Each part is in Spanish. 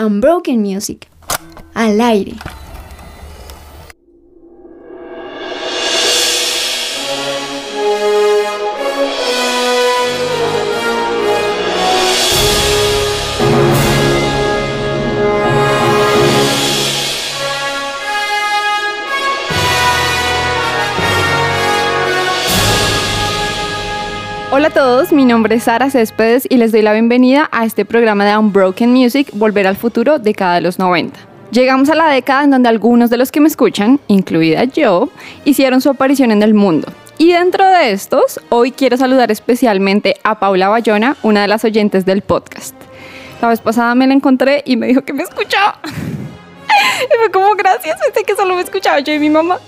Unbroken Music. Al aire. Nombre es Sara Céspedes y les doy la bienvenida a este programa de Unbroken Music, Volver al Futuro, década de los 90. Llegamos a la década en donde algunos de los que me escuchan, incluida yo, hicieron su aparición en el mundo. Y dentro de estos, hoy quiero saludar especialmente a Paula Bayona, una de las oyentes del podcast. La vez pasada me la encontré y me dijo que me escuchaba. Y fue como, gracias, pensé que solo me escuchaba yo y mi mamá.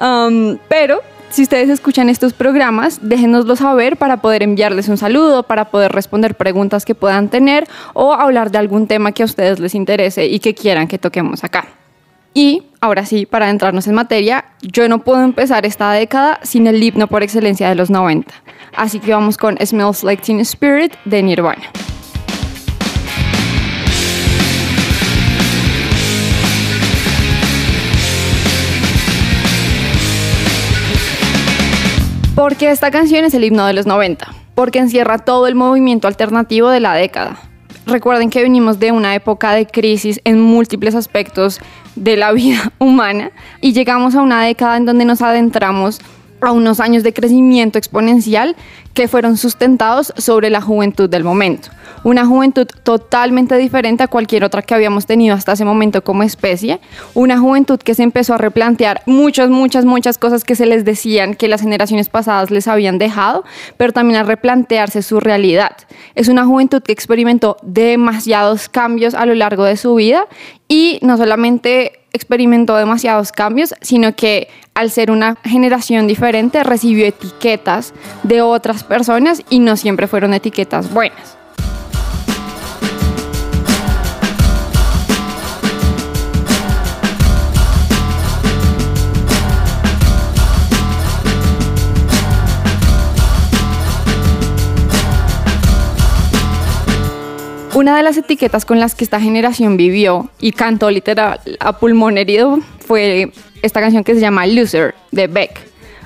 Um, pero si ustedes escuchan estos programas, déjenoslo saber para poder enviarles un saludo, para poder responder preguntas que puedan tener o hablar de algún tema que a ustedes les interese y que quieran que toquemos acá. Y ahora sí, para entrarnos en materia, yo no puedo empezar esta década sin el himno por excelencia de los 90. Así que vamos con Smells Like Teen Spirit de Nirvana. Porque esta canción es el himno de los 90, porque encierra todo el movimiento alternativo de la década. Recuerden que venimos de una época de crisis en múltiples aspectos de la vida humana y llegamos a una década en donde nos adentramos a unos años de crecimiento exponencial que fueron sustentados sobre la juventud del momento. Una juventud totalmente diferente a cualquier otra que habíamos tenido hasta ese momento como especie. Una juventud que se empezó a replantear muchas, muchas, muchas cosas que se les decían que las generaciones pasadas les habían dejado, pero también a replantearse su realidad. Es una juventud que experimentó demasiados cambios a lo largo de su vida y no solamente experimentó demasiados cambios, sino que al ser una generación diferente recibió etiquetas de otras personas y no siempre fueron etiquetas buenas. Una de las etiquetas con las que esta generación vivió y cantó literal a pulmón herido fue esta canción que se llama Loser de Beck.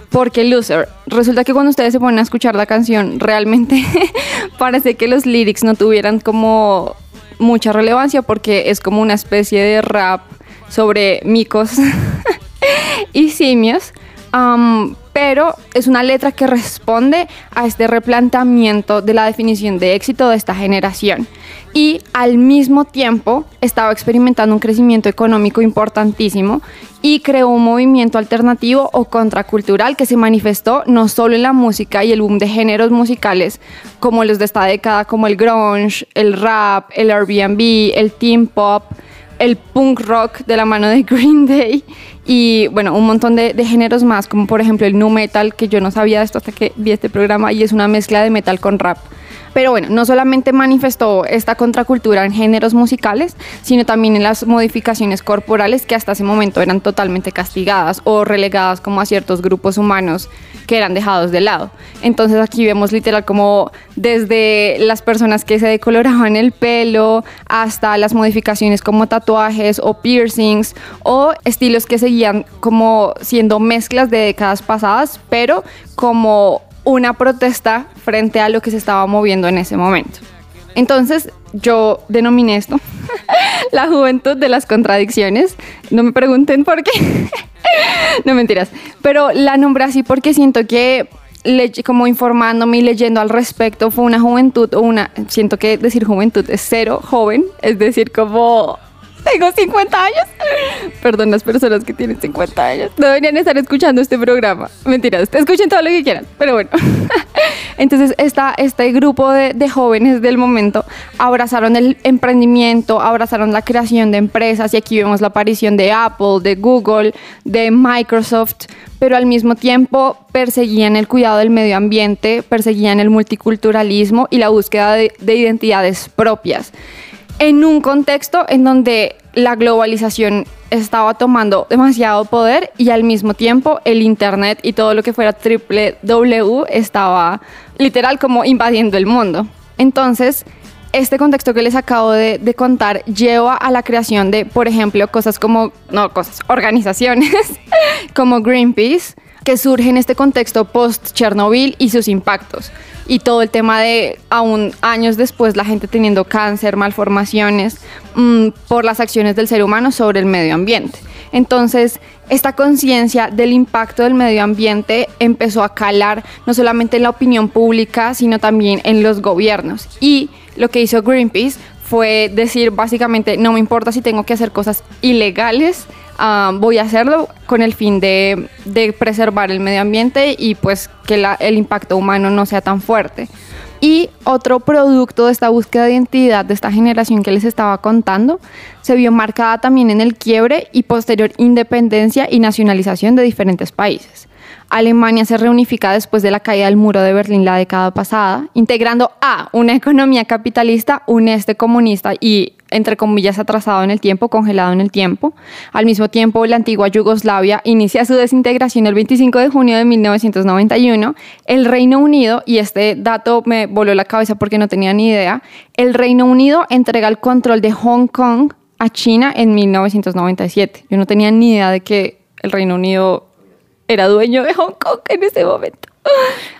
Porque Loser, resulta que cuando ustedes se ponen a escuchar la canción, realmente parece que los lyrics no tuvieran como mucha relevancia porque es como una especie de rap sobre micos y simios. Pero es una letra que responde a este replanteamiento de la definición de éxito de esta generación. Y al mismo tiempo estaba experimentando un crecimiento económico importantísimo y creó un movimiento alternativo o contracultural que se manifestó no solo en la música y el boom de géneros musicales como los de esta década, como el grunge, el rap, el Airbnb, el teen pop, el punk rock de la mano de Green Day y bueno, un montón de, de, géneros más, como por ejemplo el nu metal, que yo no sabía de esto hasta que vi este programa y es una mezcla de metal con rap. Pero bueno, no solamente manifestó esta contracultura en géneros musicales, sino también en las modificaciones corporales que hasta ese momento eran totalmente castigadas o relegadas como a ciertos grupos humanos que eran dejados de lado. Entonces aquí vemos literal como desde las personas que se decoloraban el pelo hasta las modificaciones como tatuajes o piercings o estilos que seguían como siendo mezclas de décadas pasadas, pero como una protesta frente a lo que se estaba moviendo en ese momento. Entonces yo denominé esto la juventud de las contradicciones. No me pregunten por qué. no mentiras. Pero la nombré así porque siento que como informándome y leyendo al respecto fue una juventud o una, siento que decir juventud es cero joven, es decir, como tengo 50 años. Perdón, las personas que tienen 50 años. No deberían estar escuchando este programa. Mentiras, escuchen todo lo que quieran, pero bueno. Entonces, esta, este grupo de, de jóvenes del momento abrazaron el emprendimiento, abrazaron la creación de empresas y aquí vemos la aparición de Apple, de Google, de Microsoft, pero al mismo tiempo perseguían el cuidado del medio ambiente, perseguían el multiculturalismo y la búsqueda de, de identidades propias en un contexto en donde la globalización estaba tomando demasiado poder y al mismo tiempo el Internet y todo lo que fuera triple W estaba literal como invadiendo el mundo. Entonces, este contexto que les acabo de, de, contar lleva a la creación de, por ejemplo, cosas como, no cosas, organizaciones como Greenpeace, que surge en este contexto post-Chernobyl y sus impactos. Y todo el tema de, aún años después, la gente teniendo cáncer, malformaciones, mmm, por las acciones del ser humano sobre el medio ambiente. Entonces, esta conciencia del impacto del medio ambiente empezó a calar no solamente en la opinión pública, sino también en los gobiernos. Y lo que hizo Greenpeace fue decir básicamente, no me importa si tengo que hacer cosas ilegales, uh, voy a hacerlo con el fin de, preservar el medio ambiente y pues que el impacto humano no sea tan fuerte. Y otro producto de esta búsqueda de identidad de esta generación que les estaba contando se vio marcada también en el quiebre y posterior independencia y nacionalización de diferentes países. Alemania se reunifica después de la caída del muro de Berlín la década pasada, integrando a una economía capitalista, un este comunista y, entre comillas, atrasado en el tiempo, congelado en el tiempo. Al mismo tiempo, la antigua Yugoslavia inicia su desintegración el 25 de junio de 1991. El Reino Unido, y este dato me voló la cabeza porque no tenía ni idea, el Reino Unido entrega el control de Hong Kong a China en 1997. Yo no tenía ni idea de que el Reino Unido era dueño de Hong Kong en ese momento.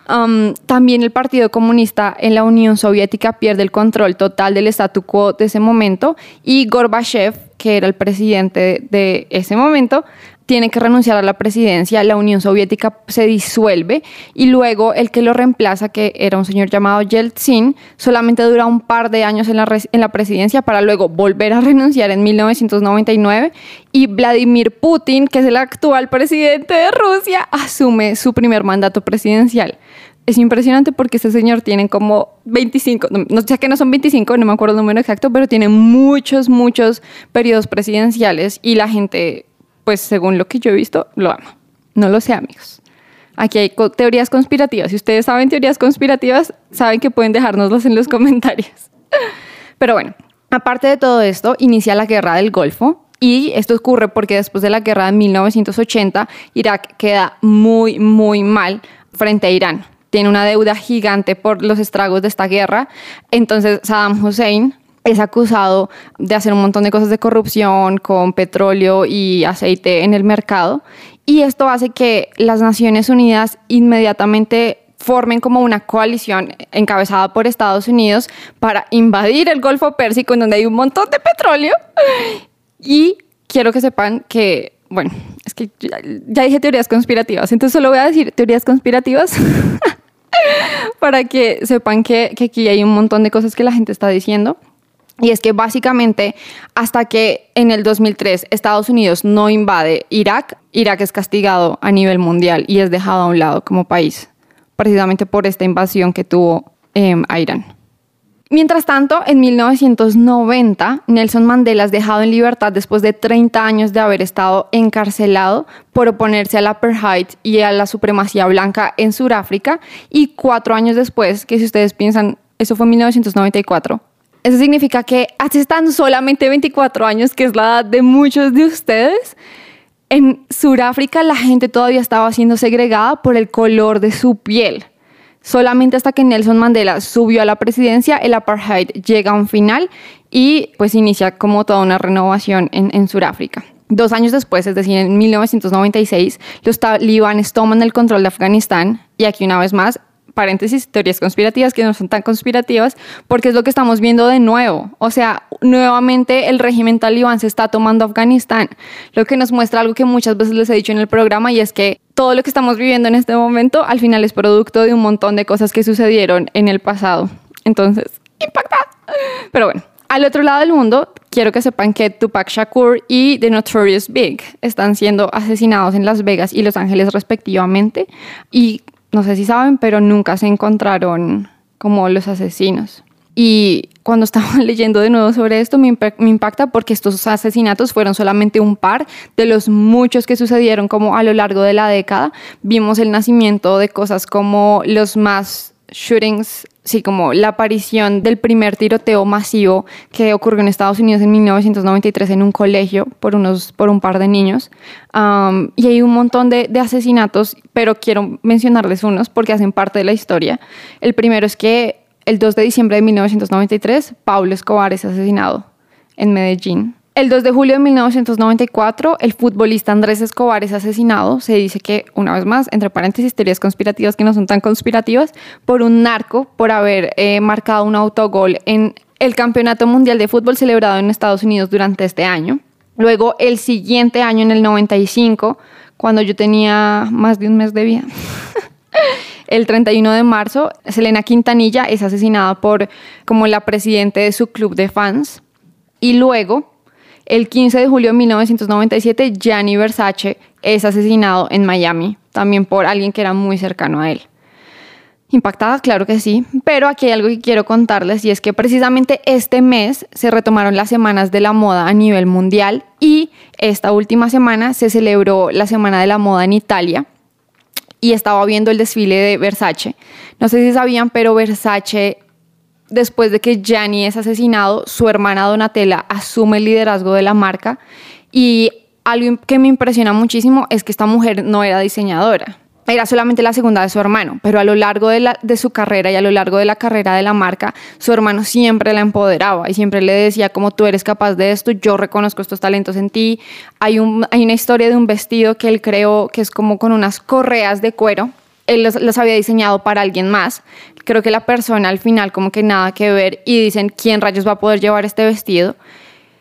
Um, también el Partido Comunista en la Unión Soviética pierde el control total del statu quo de ese momento y Gorbachev, que era el presidente de ese momento, tiene que renunciar a la presidencia, la Unión Soviética se disuelve y luego el que lo reemplaza, que era un señor llamado Yeltsin, solamente dura un par de años en la, en la presidencia para luego volver a renunciar en 1999 y Vladimir Putin, que es el actual presidente de Rusia, asume su primer mandato presidencial. Es impresionante porque este señor tiene como 25, no sé que no son 25, no me acuerdo el número exacto, pero tiene muchos, muchos periodos presidenciales y la gente pues según lo que yo he visto, lo amo. No lo sé, amigos. Aquí hay teorías conspirativas. Si ustedes saben teorías conspirativas, saben que pueden dejárnoslas en los comentarios. Pero bueno, aparte de todo esto, inicia la guerra del Golfo. Y esto ocurre porque después de la guerra de 1980, Irak queda muy, muy mal frente a Irán. Tiene una deuda gigante por los estragos de esta guerra. Entonces Saddam Hussein es acusado de hacer un montón de cosas de corrupción con petróleo y aceite en el mercado. Y esto hace que las Naciones Unidas inmediatamente formen como una coalición encabezada por Estados Unidos para invadir el Golfo Pérsico, en donde hay un montón de petróleo. Y quiero que sepan que, bueno, es que ya, dije teorías conspirativas, entonces solo voy a decir teorías conspirativas. para que sepan que, que aquí hay un montón de cosas que la gente está diciendo. Y es que básicamente hasta que en el 2003 Estados Unidos no invade Irak, Irak es castigado a nivel mundial y es dejado a un lado como país, precisamente por esta invasión que tuvo eh, a Irán. Mientras tanto, en 1990, Nelson Mandela es dejado en libertad después de 30 años de haber estado encarcelado por oponerse al apartheid y a la supremacía blanca en Sudáfrica. Y cuatro años después, que si ustedes piensan, eso fue en 1994, eso significa que hace tan solamente 24 años, que es la edad de muchos de ustedes, en Sudáfrica la gente todavía estaba siendo segregada por el color de su piel. Solamente hasta que Nelson Mandela subió a la presidencia, el apartheid llega a un final y pues inicia como toda una renovación en, en Sudáfrica. Dos años después, es decir, en 1996, los talibanes toman el control de Afganistán y aquí una vez más paréntesis, teorías conspirativas que no son tan conspirativas, porque es lo que estamos viendo de nuevo. O sea, nuevamente el régimen talibán se está tomando Afganistán, lo que nos muestra algo que muchas veces les he dicho en el programa y es que todo lo que estamos viviendo en este momento al final es producto de un montón de cosas que sucedieron en el pasado. Entonces, impacta. Pero bueno, al otro lado del mundo, quiero que sepan que Tupac Shakur y The Notorious Big están siendo asesinados en Las Vegas y Los Ángeles respectivamente. Y no sé si saben, pero nunca se encontraron como los asesinos. Y cuando estaba leyendo de nuevo sobre esto, me, impacta porque estos asesinatos fueron solamente un par de los muchos que sucedieron como a lo largo de la década. Vimos el nacimiento de cosas como los más shootings, sí, como la aparición del primer tiroteo masivo que ocurrió en Estados Unidos en 1993 en un colegio por, unos, por un par de niños. Um, y hay un montón de, de, asesinatos, pero quiero mencionarles unos porque hacen parte de la historia. El primero es que el 2 de diciembre de 1993, Pablo Escobar es asesinado en Medellín. El 2 de julio de 1994, el futbolista Andrés Escobar es asesinado. Se dice que, una vez más, entre paréntesis, teorías conspirativas que no son tan conspirativas, por un narco por haber eh, marcado un autogol en el Campeonato Mundial de Fútbol celebrado en Estados Unidos durante este año. Luego, el siguiente año, en el 95, cuando yo tenía más de un mes de vida, el 31 de marzo, Selena Quintanilla es asesinada por como la presidenta de su club de fans. Y luego, el 15 de julio de 1997, Gianni Versace es asesinado en Miami, también por alguien que era muy cercano a él. Impactada, claro que sí, pero aquí hay algo que quiero contarles y es que precisamente este mes se retomaron las semanas de la moda a nivel mundial y esta última semana se celebró la Semana de la Moda en Italia y estaba viendo el desfile de Versace. No sé si sabían, pero Versace después de que Gianni es asesinado, su hermana Donatella asume el liderazgo de la marca y algo que me impresiona muchísimo es que esta mujer no era diseñadora. Era solamente la segunda de su hermano, pero a lo largo de, su carrera y a lo largo de la carrera de la marca, su hermano siempre la empoderaba y siempre le decía como tú eres capaz de esto, yo reconozco estos talentos en ti. Hay, hay una historia de un vestido que él creó que es como con unas correas de cuero él los, había diseñado para alguien más. Creo que la persona al final como que nada que ver y dicen, ¿quién rayos va a poder llevar este vestido?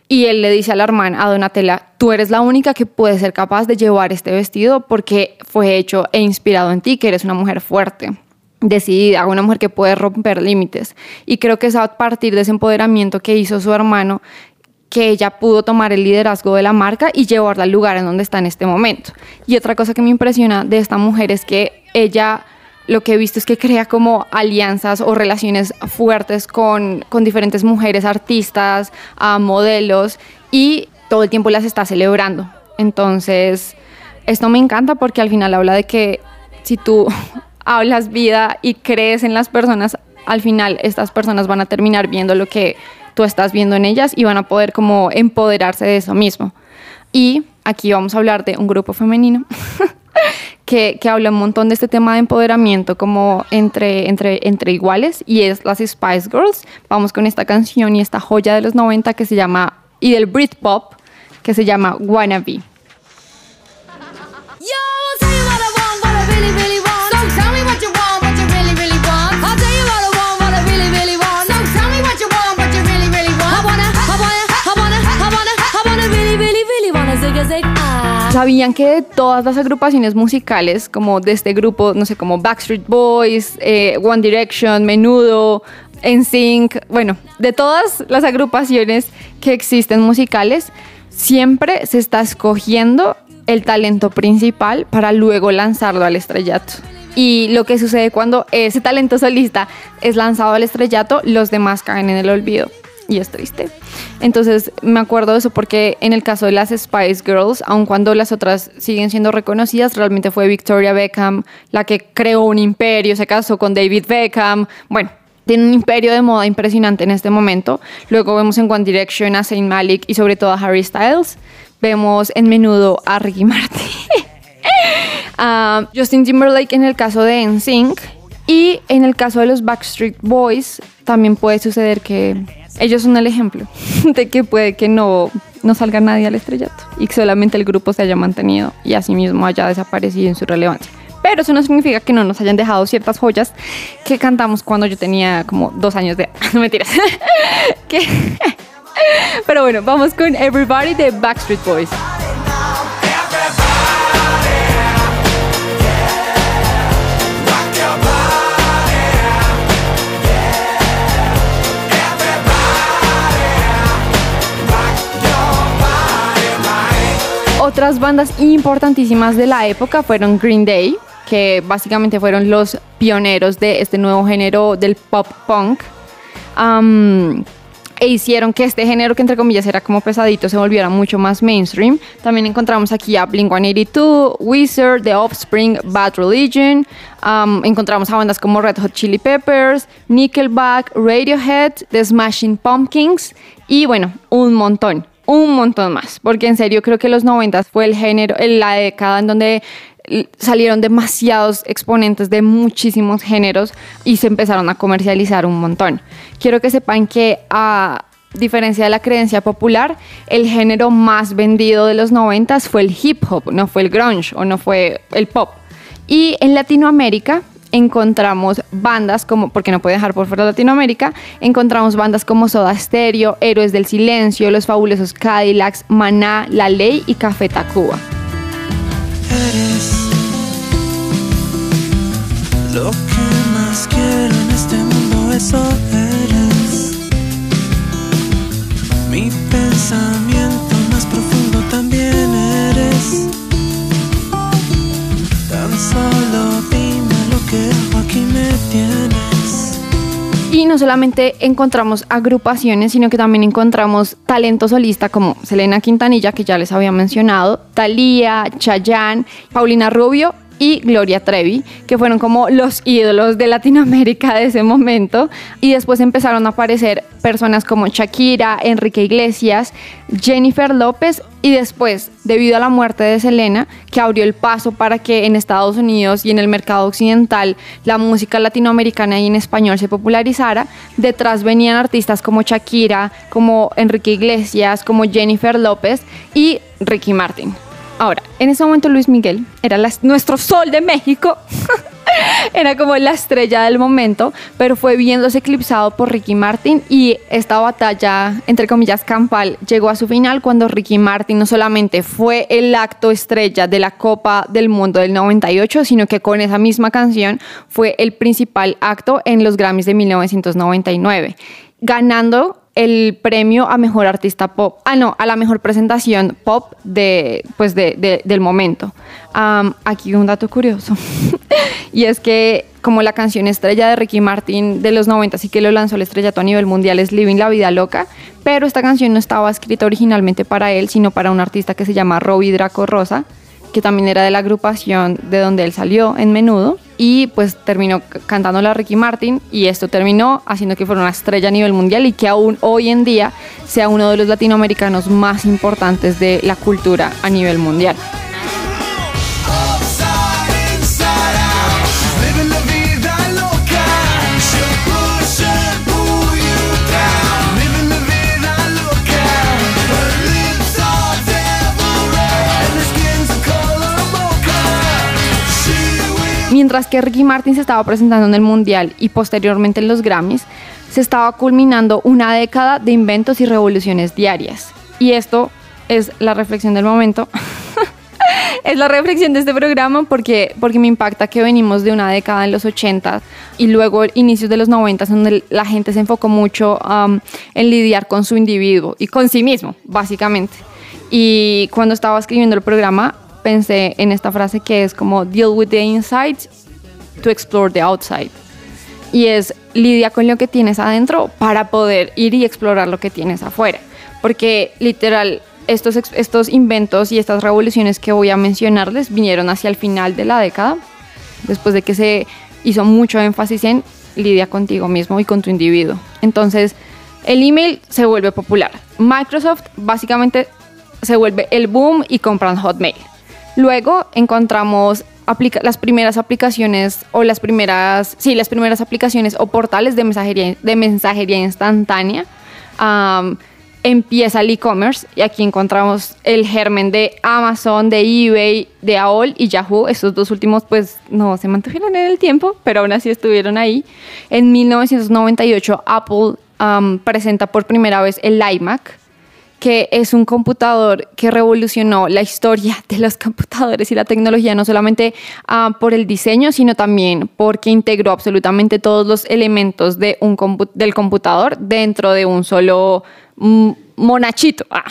Y él le dice a la hermana, a Donatella, tú eres la única que puede ser capaz de llevar este vestido porque fue hecho e inspirado en ti, que eres una mujer fuerte, decidida, una mujer que puede romper límites. Y creo que es a partir de ese empoderamiento que hizo su hermano que ella pudo tomar el liderazgo de la marca y llevarla al lugar en donde está en este momento. Y otra cosa que me impresiona de esta mujer es que ella lo que he visto es que crea como alianzas o relaciones fuertes con, diferentes mujeres artistas, modelos y todo el tiempo las está celebrando. Entonces, esto me encanta porque al final habla de que si tú hablas vida y crees en las personas, al final estas personas van a terminar viendo lo que tú estás viendo en ellas y van a poder como empoderarse de eso mismo. Y aquí vamos a hablar de un grupo femenino que, habla un montón de este tema de empoderamiento como entre, entre, entre iguales y es las Spice Girls. Vamos con esta canción y esta joya de los 90 que se llama, y del Britpop, que se llama Wannabe. ¿Sabían que de todas las agrupaciones musicales, como de este grupo, no sé, como Backstreet Boys, eh, One Direction, Menudo, NSYNC, bueno, de todas las agrupaciones que existen musicales, siempre se está escogiendo el talento principal para luego lanzarlo al estrellato. Y lo que sucede cuando ese talento solista es lanzado al estrellato, los demás caen en el olvido y es triste. Entonces me acuerdo de eso porque en el caso de las Spice Girls, aun cuando las otras siguen siendo reconocidas, realmente fue Victoria Beckham la que creó un imperio, se casó con David Beckham, bueno. Tiene un imperio de moda impresionante en este momento. Luego vemos en One Direction a Saint Malik y sobre todo a Harry Styles. Vemos en menudo a Ricky Martin. a Justin Timberlake en el caso de NSYNC. Y en el caso de los Backstreet Boys, también puede suceder que ellos son el ejemplo de que puede que no, no salga nadie al estrellato y que solamente el grupo se haya mantenido y asimismo haya desaparecido en su relevancia. Pero eso no significa que no nos hayan dejado ciertas joyas que cantamos cuando yo tenía como dos años de... No mentiras. Pero bueno, vamos con Everybody de Backstreet Boys. Otras bandas importantísimas de la época fueron Green Day, que básicamente fueron los pioneros de este nuevo género del pop punk. e hicieron que este género, que entre comillas era como pesadito, se volviera mucho más mainstream. También encontramos aquí a Blink 182, Wizard, The Offspring, Bad Religion. encontramos a bandas como Red Hot Chili Peppers, Nickelback, Radiohead, The Smashing Pumpkins y bueno, un montón. Un montón más, porque en serio creo que los 90 fue el género, la década en donde salieron demasiados exponentes de muchísimos géneros y se empezaron a comercializar un montón. Quiero que sepan que a diferencia de la creencia popular, el género más vendido de los 90 fue el hip hop, no fue el grunge o no fue el pop. Y en Latinoamérica encontramos bandas como, porque no puede dejar por fuera Latinoamérica, encontramos bandas como Soda Stereo, Héroes del Silencio, Los Fabulosos Cadillacs, Maná, La Ley y Café Tacuba. Lo que más quiero en este mundo, eso eres. Mi pensamiento más profundo también eres. Tan solo Y no solamente encontramos agrupaciones, sino que también encontramos talento solista como Selena Quintanilla, que ya les había mencionado, Thalía, Chayanne, Paulina Rubio y Gloria Trevi, que fueron como los ídolos de Latinoamérica de ese momento. Y después empezaron a aparecer personas como Shakira, Enrique Iglesias, Jennifer López y después, debido a la muerte de Selena, que abrió el paso para que en Estados Unidos y en el mercado occidental la música latinoamericana y en español se popularizara, detrás venían artistas como Shakira, como Enrique Iglesias, como Jennifer López y Ricky Martin. Ahora, en ese momento Luis Miguel era nuestro sol de México. era como la estrella del momento, pero fue viéndose eclipsado por Ricky Martin y esta batalla, entre comillas, campal, llegó a su final cuando Ricky Martin no solamente fue el acto estrella de la Copa del Mundo del 98, sino que con esa misma canción fue el principal acto en los Grammys de 1999, ganando el premio a mejor artista pop, ah no, a la mejor presentación pop de, pues de, del momento. aquí un dato curioso, y es que como la canción estrella de Ricky Martin de los 90 sí que lo lanzó el estrellato a nivel mundial es Living la Vida Loca, pero esta canción no estaba escrita originalmente para él, sino para un artista que se llama Robbie Draco Rosa, que también era de la agrupación de donde él salió en menudo y pues terminó cantándola Ricky Martin y esto terminó haciendo que fuera una estrella a nivel mundial y que aún hoy en día sea uno de los latinoamericanos más importantes de la cultura a nivel mundial. Mientras que Ricky Martin se estaba presentando en el Mundial y posteriormente en los Grammys, se estaba culminando una década de inventos y revoluciones diarias. Y esto es la reflexión del momento. es la reflexión de este programa porque, porque me impacta que venimos de una década en los 80 y luego inicios de los 90 donde la gente se enfocó mucho um, en lidiar con su individuo y con sí mismo, básicamente. Y cuando estaba escribiendo el programa, pensé en esta frase que es como deal with the inside to explore the outside. Y es lidia con lo que tienes adentro para poder ir y explorar lo que tienes afuera. Porque literal, estos, estos inventos y estas revoluciones que voy a mencionarles vinieron hacia el final de la década, después de que se hizo mucho énfasis en lidia contigo mismo y con tu individuo. Entonces, el email se vuelve popular. Microsoft básicamente se vuelve el boom y compran Hotmail. Luego encontramos las primeras aplicaciones o las primeras, sí, las primeras aplicaciones o portales de mensajería, de mensajería instantánea. empieza el e-commerce y aquí encontramos el germen de Amazon, de eBay, de AOL y Yahoo. Estos dos últimos pues no se mantuvieron en el tiempo, pero aún así estuvieron ahí. En 1998 Apple presenta por primera vez el iMac que es un computador que revolucionó la historia de los computadores y la tecnología, no solamente ah, por el diseño, sino también porque integró absolutamente todos los elementos de un del computador dentro de un solo mm, monachito, ah,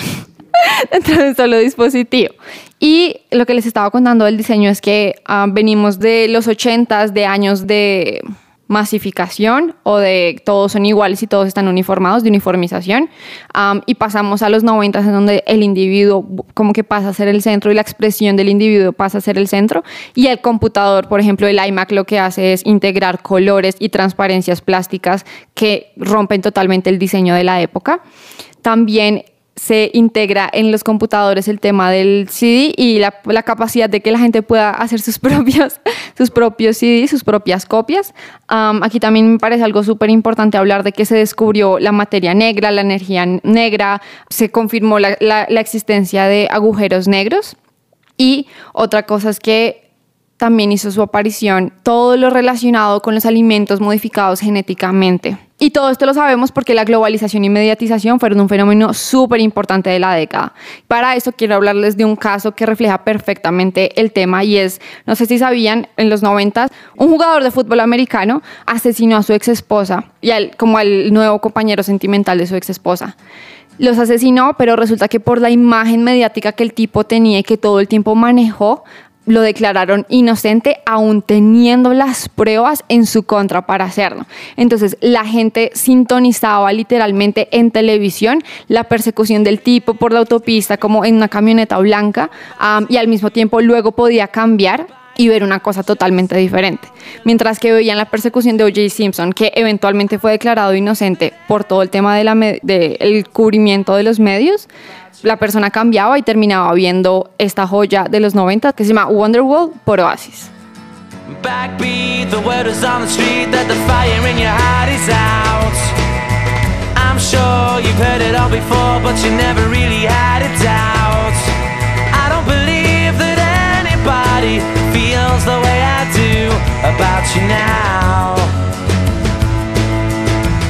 dentro de un solo dispositivo. Y lo que les estaba contando del diseño es que ah, venimos de los 80s, de años de masificación o de todos son iguales y todos están uniformados, de uniformización, y pasamos a los 90 en donde el individuo como que pasa a ser el centro y la expresión del individuo pasa a ser el centro, y el computador, por ejemplo, el iMac lo que hace es integrar colores y transparencias plásticas que rompen totalmente el diseño de la época. También se integra en los computadores el tema del CD y la, capacidad de que la gente pueda hacer sus propios, sus propios CD, sus propias copias. Aquí también me parece algo súper importante hablar de que se descubrió la materia negra, la energía negra, se confirmó la, la- la existencia de agujeros negros. Y otra cosa es que también hizo su aparición todo lo relacionado con los alimentos modificados genéticamente. Y todo esto lo sabemos porque la globalización y mediatización fueron un fenómeno súper importante de la década. Para eso quiero hablarles de un caso que refleja perfectamente el tema y es, no sé si sabían, en los 90 un jugador de fútbol americano asesinó a su ex esposa y al, como al nuevo compañero sentimental de su ex esposa los asesinó, pero resulta que por la imagen mediática que el tipo tenía y que todo el tiempo manejó, lo declararon inocente aún teniendo las pruebas en su contra para hacerlo. Entonces la gente sintonizaba literalmente en televisión la persecución del tipo por la autopista como en una camioneta blanca y al mismo tiempo luego podía cambiar y ver una cosa totalmente diferente. Mientras que veían la persecución de O.J. Simpson, que eventualmente fue declarado inocente por todo el tema del de el cubrimiento de los medios, la persona cambiaba y terminaba viendo esta joya de los 90 que se llama Wonderwall por Oasis.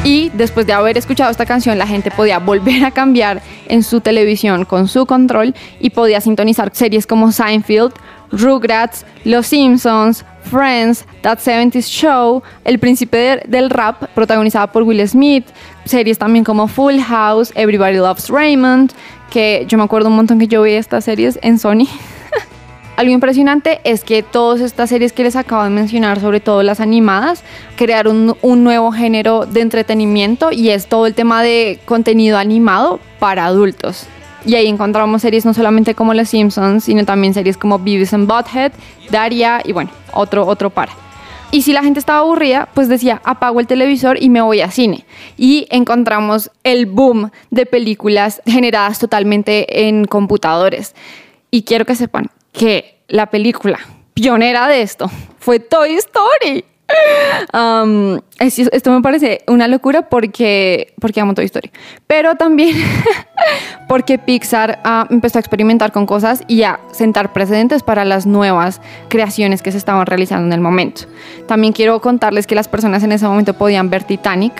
Y después de haber escuchado esta canción, la gente podía volver a cambiar en su televisión con su control y podía sintonizar series como Seinfeld, Rugrats, Los Simpsons, Friends, That 70s Show, El Príncipe de- del Rap, protagonizada por Will Smith, series también como Full House, Everybody Loves Raymond, que yo me acuerdo un montón que yo veía estas series en Sony. Algo impresionante es que todas estas series que les acabo de mencionar, sobre todo las animadas, crearon un, nuevo género de entretenimiento y es todo el tema de contenido animado para adultos. Y ahí encontramos series no solamente como Los Simpsons, sino también series como Beavis and Butthead, Daria y bueno, otro, otro par. Y si la gente estaba aburrida, pues decía, apago el televisor y me voy a cine. Y encontramos el boom de películas generadas totalmente en computadores. Y quiero que sepan que la película pionera de esto fue Toy Story. Um, es- esto me parece una locura porque, porque amo Toy Story. Pero también porque Pixar ah, empezó a experimentar con cosas y a sentar precedentes para las nuevas creaciones que se estaban realizando en el momento. También quiero contarles que las personas en ese momento podían ver Titanic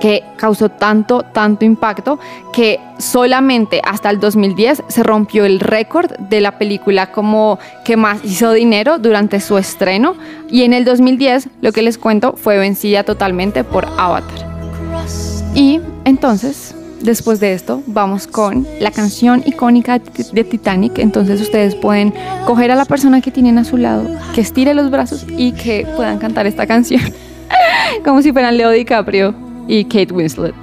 que causó tanto, tanto impacto que solamente hasta el 2010 se rompió el récord de la película como que más hizo dinero durante su estreno y en el 2010 lo que les cuento fue vencida totalmente por Avatar. Y entonces, después de esto, vamos con la canción icónica de Titanic. Entonces ustedes pueden coger a la persona que tienen a su lado, que estire los brazos y que puedan cantar esta canción. Como si fueran Leo DiCaprio y Kate Winslet.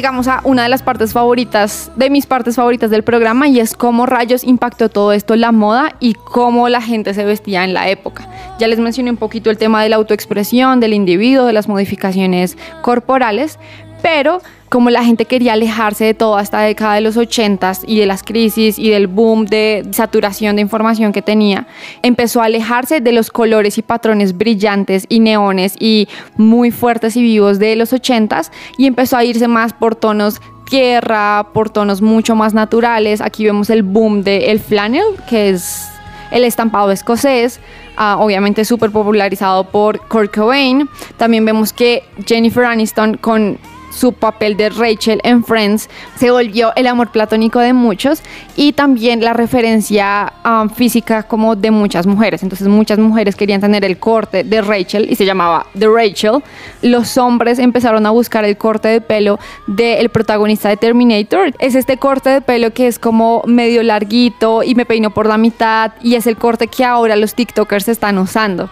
Llegamos a una de las partes favoritas, de mis partes favoritas del programa, y es cómo rayos impactó todo esto la moda y cómo la gente se vestía en la época. Ya les mencioné un poquito el tema de la autoexpresión, del individuo, de las modificaciones corporales, pero como la gente quería alejarse de toda esta década de los 80s y de las crisis y del boom de saturación de información que tenía, empezó a alejarse de los colores y patrones brillantes y neones y muy fuertes y vivos de los 80s y empezó a irse más por tonos tierra, por tonos mucho más naturales. Aquí vemos el boom del flannel, que es el estampado escocés, ah, obviamente súper popularizado por Kurt Cobain. También vemos que Jennifer Aniston con su papel de Rachel en Friends se volvió el amor platónico de muchos y también la referencia ah, física como de muchas mujeres. Entonces muchas mujeres querían tener el corte de Rachel y se llamaba The Rachel. Los hombres empezaron a buscar el corte de pelo del protagonista de Terminator. Es este corte de pelo que es como medio larguito y me peino por la mitad y es el corte que ahora los TikTokers están usando.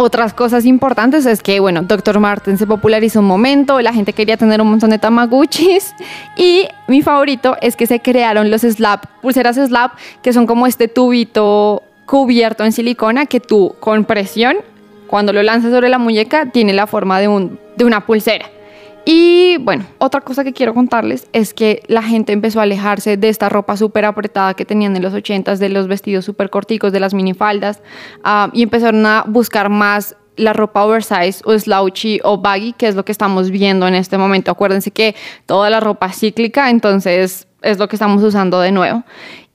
Otras cosas importantes es que, bueno, Dr. Martin se popularizó un momento, la gente quería tener un montón de Tamaguchis y mi favorito es que se crearon los slap, pulseras slap, que son como este tubito cubierto en silicona que tú con presión, cuando lo lanzas sobre la muñeca, tiene la forma de, un, de una pulsera. Y bueno, otra cosa que quiero contarles es que la gente empezó a alejarse de esta ropa súper apretada que tenían en los 80s, de los vestidos súper corticos, de las minifaldas, uh, y empezaron a buscar más la ropa oversize o slouchy o baggy, que es lo que estamos viendo en este momento. Acuérdense que toda la ropa es cíclica, entonces es lo que estamos usando de nuevo.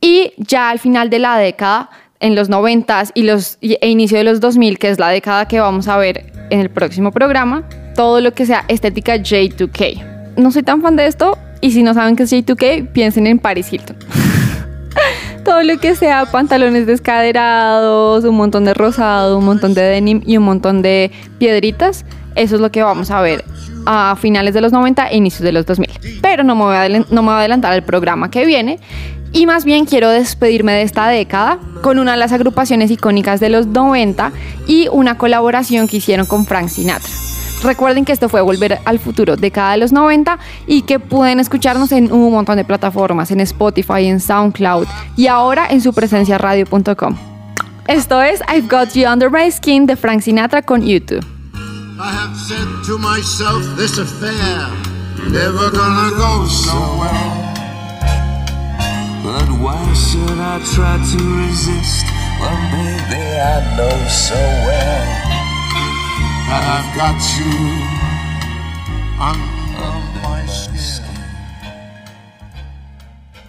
Y ya al final de la década, en los 90s y los, e inicio de los 2000, que es la década que vamos a ver en el próximo programa, todo lo que sea estética J2K. No soy tan fan de esto y si no saben qué es J2K, piensen en Paris Hilton. todo lo que sea pantalones descaderados, un montón de rosado, un montón de denim y un montón de piedritas, eso es lo que vamos a ver a finales de los 90 e inicios de los 2000. Pero no me voy a, adelantar al programa que viene y más bien quiero despedirme de esta década con una de las agrupaciones icónicas de los 90 y una colaboración que hicieron con Frank Sinatra. Recuerden que esto fue Volver al Futuro, década de los 90, y que pueden escucharnos en un montón de plataformas, en Spotify, en SoundCloud y ahora en su presencia radio.com. Esto es I've Got You Under My Skin de Frank Sinatra con YouTube. I have said to myself, this affair never gonna go so well. But why should I try to resist when baby I know so well that I've got you under my skin.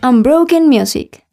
Unbroken Music.